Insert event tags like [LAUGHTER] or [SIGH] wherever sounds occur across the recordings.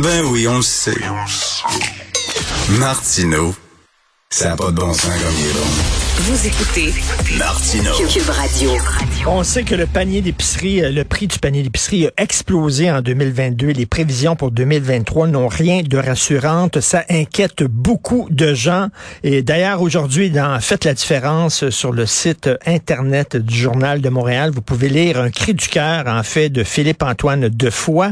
Ben oui, on le sait. Martineau, ça n'a pas de bon sens comme il est bon. Vous écoutez Martino. Cube Radio. On sait que le panier d'épicerie, euh, le prix du panier d'épicerie a explosé en 2022. Les prévisions pour 2023 n'ont rien de rassurante. Ça inquiète beaucoup de gens. Et d'ailleurs, aujourd'hui, dans Faites la différence sur le site Internet du Journal de Montréal, vous pouvez lire un cri du cœur, en fait, de Philippe-Antoine Defoy.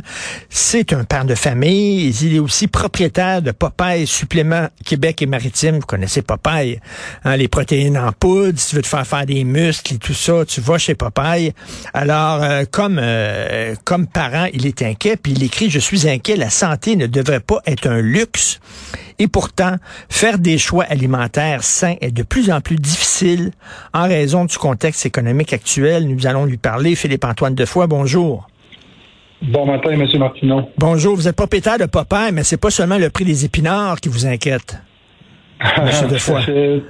C'est un père de famille. Il est aussi propriétaire de Popeye Supplément Québec et Maritime. Vous connaissez Popeye, hein, les protéines en poudre, si tu veux te faire faire des muscles et tout ça, tu vas chez Popeye. Alors, euh, comme euh, comme parent, il est inquiet, puis il écrit, je suis inquiet, la santé ne devrait pas être un luxe. Et pourtant, faire des choix alimentaires sains est de plus en plus difficile en raison du contexte économique actuel. Nous allons lui parler. Philippe-Antoine Defoy, bonjour. Bon matin, M. Martineau. Bonjour, vous êtes propriétaire de Popeye, mais c'est pas seulement le prix des épinards qui vous inquiète. [LAUGHS] M. Defoy.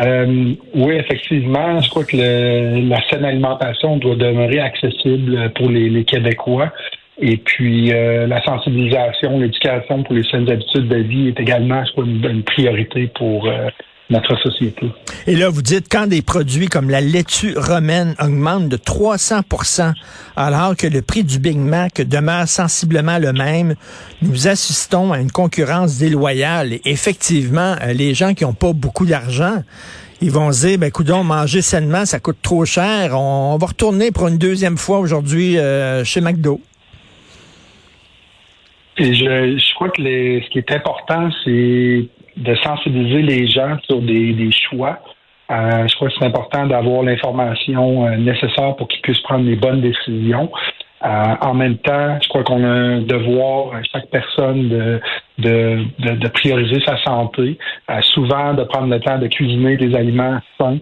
Euh, oui, effectivement, je crois que le, la saine alimentation doit demeurer accessible pour les, les Québécois. Et puis euh, la sensibilisation, l'éducation pour les saines habitudes de vie est également, je crois, une, priorité pour euh, notre société. Et là, vous dites quand des produits comme la laitue romaine augmentent de 300% alors que le prix du Big Mac demeure sensiblement le même, nous assistons à une concurrence déloyale. Et effectivement, euh, les gens qui n'ont pas beaucoup d'argent, ils vont se dire, ben, coudons, manger sainement, ça coûte trop cher. On, va retourner pour une deuxième fois aujourd'hui euh, chez McDo. Et je, je crois que les, ce qui est important, c'est de sensibiliser les gens sur des, des choix. Euh, je crois que c'est important d'avoir l'information euh, nécessaire pour qu'ils puissent prendre les bonnes décisions. Euh, en même temps, je crois qu'on a un devoir, chaque personne, de, de, de, prioriser sa santé. souvent, de prendre le temps de cuisiner des aliments sains.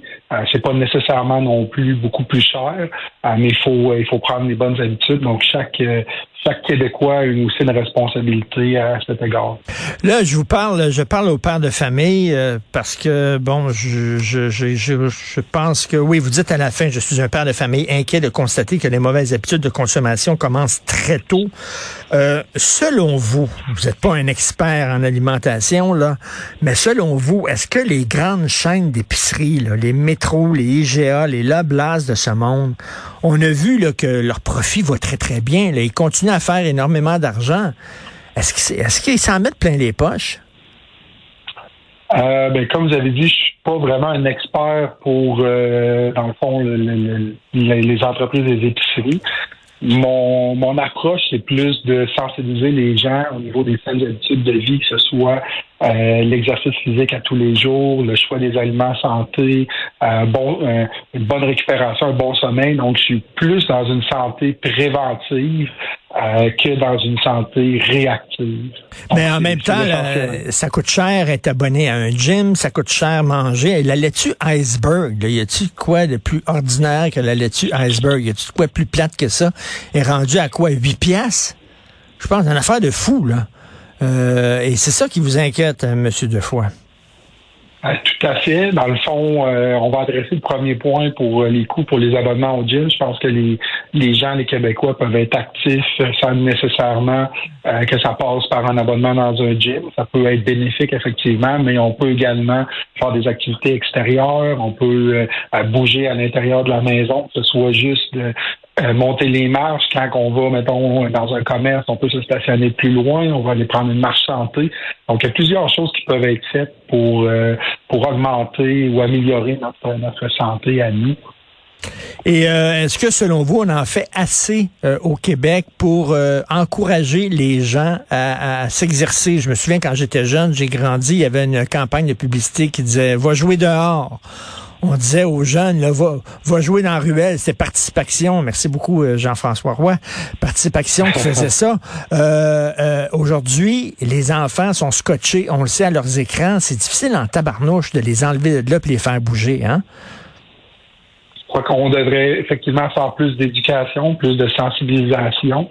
c'est pas nécessairement non plus beaucoup plus cher, mais il faut il faut prendre les bonnes habitudes. Donc chaque chaque Québécois a aussi une responsabilité à cet égard. Là, je vous parle, je parle aux pères de famille euh, parce que, bon, je, je, je, je, pense que, oui, vous dites à la fin, je suis un père de famille inquiet de constater que les mauvaises habitudes de consommation commencent très tôt. Euh, selon vous, vous n'êtes pas un expert en alimentation, là, mais selon vous, est-ce que les grandes chaînes d'épicerie, les métros, les IGA, les Loblas de ce monde, on a vu là, que leur profit va très, très bien. Là. Ils continuent à faire énormément d'argent. Est-ce qu'ils est s'en mettent plein les poches? Euh, ben, comme vous avez dit, je suis pas vraiment un expert pour, euh, dans le fond, les entreprises des épiceries. Mon, mon approche, c'est plus de sensibiliser les gens au niveau des saines habitudes de vie, que ce soit euh, l'exercice physique à tous les jours, le choix des aliments santé, euh, bon, euh, une bonne récupération, un bon sommeil. Donc, je suis plus dans une santé préventive que dans une santé réactive. Mais en même temps, ça coûte cher être abonné à un gym, ça coûte cher manger. La laitue iceberg, là, y a-tu quoi de plus ordinaire que la laitue iceberg? Y a-tu quoi de plus plate que ça? Est rendu à quoi? 8 piastres? Je pense, une affaire de fou, là. Euh, et c'est ça qui vous inquiète, hein, M. Defoy. Ah, tout à fait. Dans le fond, euh, on va adresser le premier point pour euh, les coûts pour les abonnements au gym. Je pense que les, les gens, les Québécois, peuvent être actifs sans nécessairement que ça passe par un abonnement dans un gym. Ça peut être bénéfique, effectivement, mais on peut également faire des activités extérieures. On peut bouger à l'intérieur de la maison, que ce soit juste euh, monter les marches quand on va, mettons, dans un commerce, on peut se stationner plus loin, on va aller prendre une marche santé. Donc, il y a plusieurs choses qui peuvent être faites pour, euh, pour augmenter ou améliorer notre, notre santé à nous. Et euh, est-ce que selon vous, on en fait assez au Québec pour encourager les gens à, à s'exercer? Je me souviens quand j'étais jeune, j'ai grandi, il y avait une campagne de publicité qui disait Va jouer dehors on disait aux jeunes, là, va, va jouer dans la ruelle, c'est Participation. Merci beaucoup, euh, Jean-François Roy. Participation qui faisait ça. Euh, euh, aujourd'hui, les enfants sont scotchés, on le sait, à leurs écrans. C'est difficile en tabarnouche de les enlever de là et les faire bouger, hein? Je crois qu'on devrait effectivement faire plus d'éducation, plus de sensibilisation.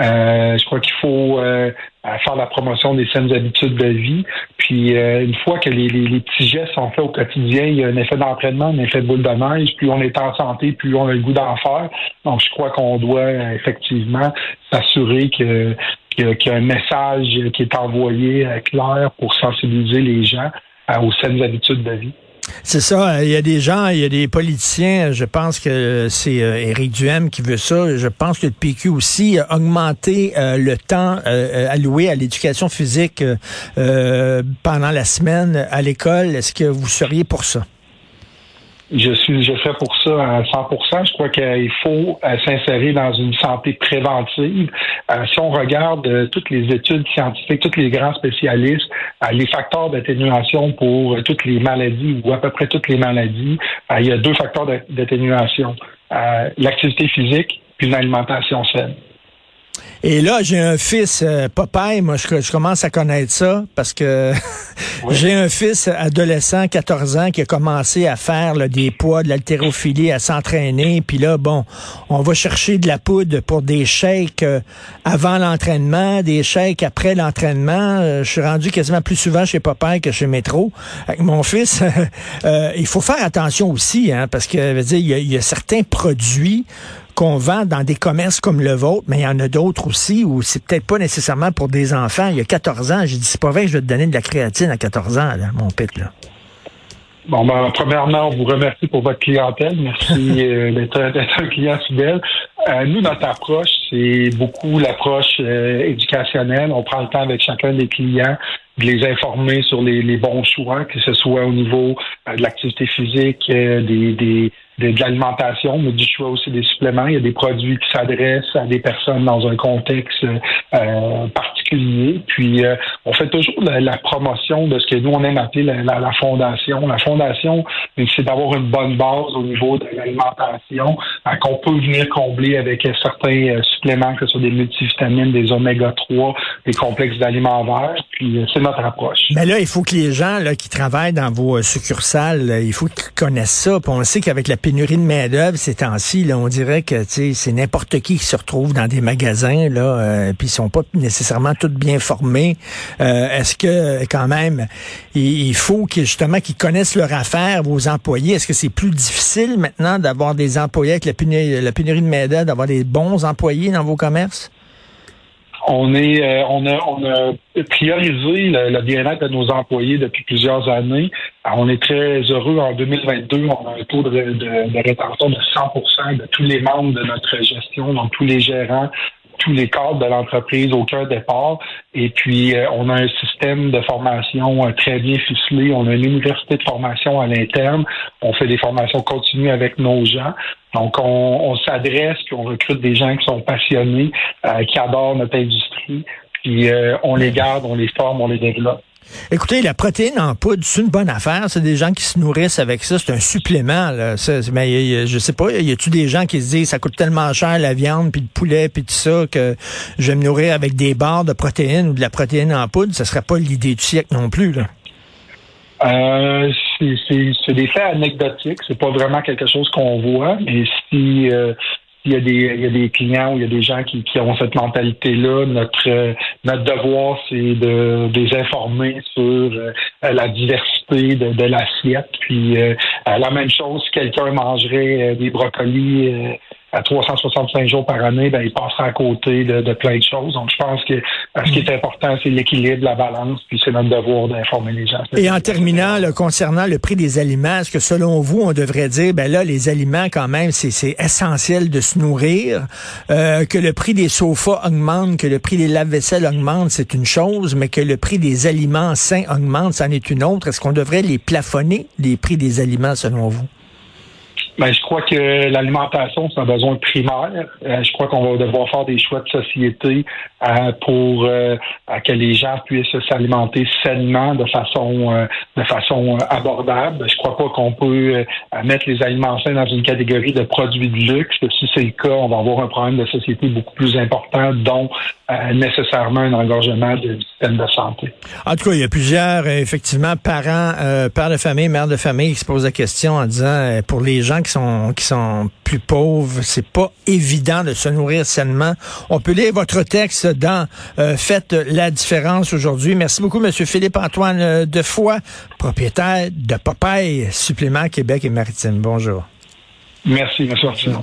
Euh, je crois qu'il faut euh, faire la promotion des saines habitudes de vie. Puis euh, une fois que les, les, petits gestes sont faits au quotidien, il y a un effet d'entraînement, un effet de boule de neige. Plus on est en santé, plus on a le goût d'en faire. Donc je crois qu'on doit effectivement s'assurer que qu'il y, a un message qui est envoyé clair pour sensibiliser les gens aux saines habitudes de vie. C'est ça. Il y a des gens, il y a des politiciens. Je pense que c'est euh, Éric Duhem qui veut ça. Je pense que le PQ aussi a augmenté euh, le temps euh, alloué à l'éducation physique pendant la semaine à l'école. Est-ce que vous seriez pour ça? Je suis, je fais pour ça à 100%. Je crois qu'il faut euh, s'insérer dans une santé préventive. Euh, si on regarde euh, toutes les études scientifiques, tous les grands spécialistes, les facteurs d'atténuation pour toutes les maladies ou à peu près toutes les maladies, il y a deux facteurs d'atténuation l'activité physique puis une alimentation saine. Et là, j'ai un fils, euh, Popeye, moi je, commence à connaître ça parce que [LAUGHS] j'ai un fils adolescent, 14 ans, qui a commencé à faire des poids, de l'haltérophilie, à s'entraîner. Puis là, bon, on va chercher de la poudre pour des shakes euh, avant l'entraînement, des shakes après l'entraînement. Euh, je suis rendu quasiment plus souvent chez Popeye que chez Métro. Avec mon fils, [LAUGHS] il faut faire attention aussi, hein, parce que, veut dire, il y a certains produits qu'on vend dans des commerces comme le vôtre, mais il y en a d'autres aussi où c'est peut-être pas nécessairement pour des enfants. Il y a 14 ans, j'ai dit, c'est pas vrai que je vais te donner de la créatine à 14 ans, là, mon pit, là. Bon, ben, premièrement, on vous remercie pour votre clientèle. Merci [LAUGHS] euh, d'être un client fidèle. Euh, nous, notre approche, c'est beaucoup l'approche euh, éducationnelle. On prend le temps avec chacun des clients de les informer sur les, les bons choix, que ce soit au niveau de l'activité physique, des, des de, l'alimentation, mais du choix aussi des suppléments. Il y a des produits qui s'adressent à des personnes dans un contexte euh, particulier. Puis euh, on fait toujours la, promotion de ce que nous on aime appeler la, la, fondation. La fondation, c'est d'avoir une bonne base au niveau de l'alimentation euh, qu'on peut venir combler avec certains suppléments, que ce soit des multivitamines, des oméga 3, des complexes d'aliments verts. Puis c'est notre approche. Mais là, il faut que les gens là, qui travaillent dans vos succursales, il faut qu'ils connaissent ça. Puis on sait qu'avec la pénurie de main-d'œuvre ces temps-ci, on dirait que c'est n'importe qui qui se retrouve dans des magasins, là, euh, puis ils sont pas nécessairement tous bien formés. Euh, est-ce que quand même il, faut que justement qu'ils connaissent leur affaire, vos employés? Est-ce que c'est plus difficile maintenant d'avoir des employés avec la la pénurie de main-d'œuvre, d'avoir des bons employés dans vos commerces? On est, euh, on a, on a priorisé le, bien-être de nos employés depuis plusieurs années. on est très heureux. En 2022, on a un taux de, de, de rétention de 100% de tous les membres de notre gestion, donc tous les gérants, tous les cadres de l'entreprise au cœur départ. Et puis, euh, on a un système de formation euh, très bien ficelé. On a une université de formation à l'interne. On fait des formations continues avec nos gens. Donc, on, s'adresse, puis on recrute des gens qui sont passionnés, euh, qui adorent notre industrie. Puis, on les garde, on les forme, on les développe. Écoutez, la protéine en poudre, c'est une bonne affaire. C'est des gens qui se nourrissent avec ça. C'est un supplément. Là. mais je sais pas, y a-tu des gens qui se disent ça coûte tellement cher la viande, puis le poulet, puis tout ça, que je vais me nourrir avec des barres de protéines ou de la protéine en poudre? Ce serait pas l'idée du siècle non plus. Euh, c'est des faits anecdotiques. C'est pas vraiment quelque chose qu'on voit, mais si euh, il y a des il y a des clients ou il y a des gens qui, qui ont cette mentalité là notre notre devoir c'est de, de, les informer sur euh, la diversité de, de l'assiette. Puis euh, la même chose si quelqu'un mangerait euh, des brocolis à 365 jours par année, ben, il passera à côté de, plein de choses. Donc, je pense que ce qui est important, c'est l'équilibre, la balance, puis c'est notre devoir d'informer les gens. Et en terminant, concernant le prix des aliments, est-ce que selon vous, on devrait dire, ben là, les aliments, quand même, c'est essentiel de se nourrir, euh, que le prix des sofas augmente, que le prix des lave-vaisselle augmente, c'est une chose, mais que le prix des aliments sains augmente, c'en est une autre. Est-ce qu'on devrait les plafonner, les prix des aliments, selon vous? Ben, je crois que l'alimentation, c'est un besoin primaire. Euh, je crois qu'on va devoir faire des choix de société euh, pour euh, que les gens puissent s'alimenter sainement de façon de façon abordable. Je crois pas qu'on peut mettre les aliments sains dans une catégorie de produits de luxe. Si c'est le cas, on va avoir un problème de société beaucoup plus important, dont nécessairement un engorgement du système de santé. En tout cas, il y a plusieurs, effectivement, parents, pères de famille, mères de famille qui se posent la question en disant, pour les gens qui sont, qui sont plus pauvres, c'est pas évident de se nourrir sainement. On peut lire votre texte dans euh, Faites la différence aujourd'hui. Merci beaucoup, Monsieur Philippe-Antoine euh, Defoy, propriétaire de Popeye, Supplément Québec et Maritime. Bonjour. Merci, M. Artinon.